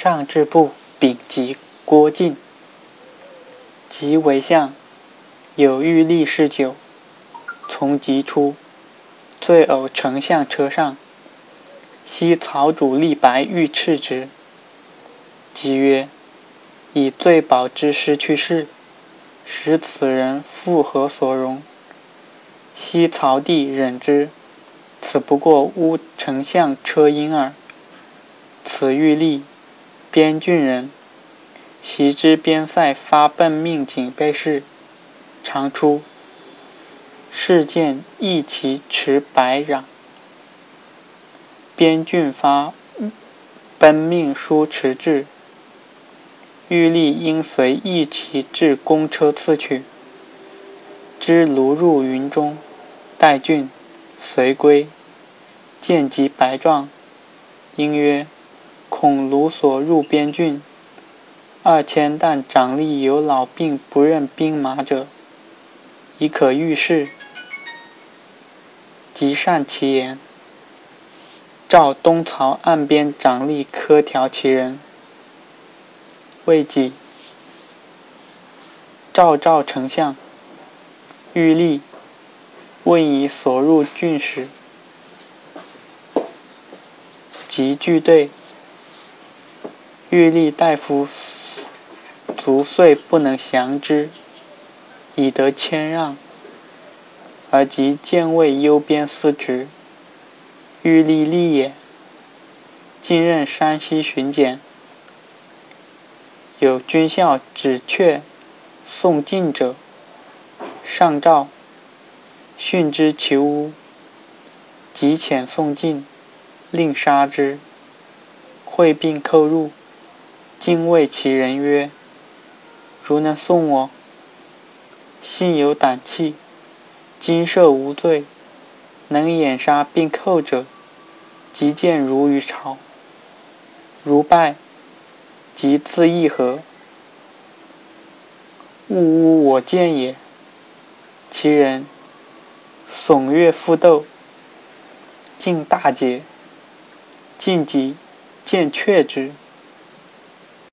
上至部丙及郭靖，即为相，有欲立事酒，从即出，醉偶丞相车上。昔曹主立白欲斥之，即曰：“以醉饱之失去世，使此人复何所容？”昔曹帝忍之，此不过乌丞相车婴耳。此欲立。边郡人，袭之边塞发奔命警备事，常出。事见义旗持白壤。边郡发奔命书持至，欲立应随义骑至公车赐去。知卢入云中，待郡随归，见及白状，应曰。恐卢所入边郡，二千担长吏有老病不认兵马者，已可御事。即善其言，召东曹岸边长吏科条其人。未几，召赵丞相，欲立，问以所入郡时，即具对。欲立大夫卒岁不能降之，以得谦让，而即见位幽边司职。欲立立也，今任山西巡检。有军校指阙送进者，上诏训之其屋，即遣送进，令杀之。会并扣入。敬谓其人曰：“如能送我，幸有胆气，今赦无罪，能掩杀并寇者，即见如于朝。如败，即自议和。勿污我见也。”其人耸跃复斗，尽大捷，晋即见却之。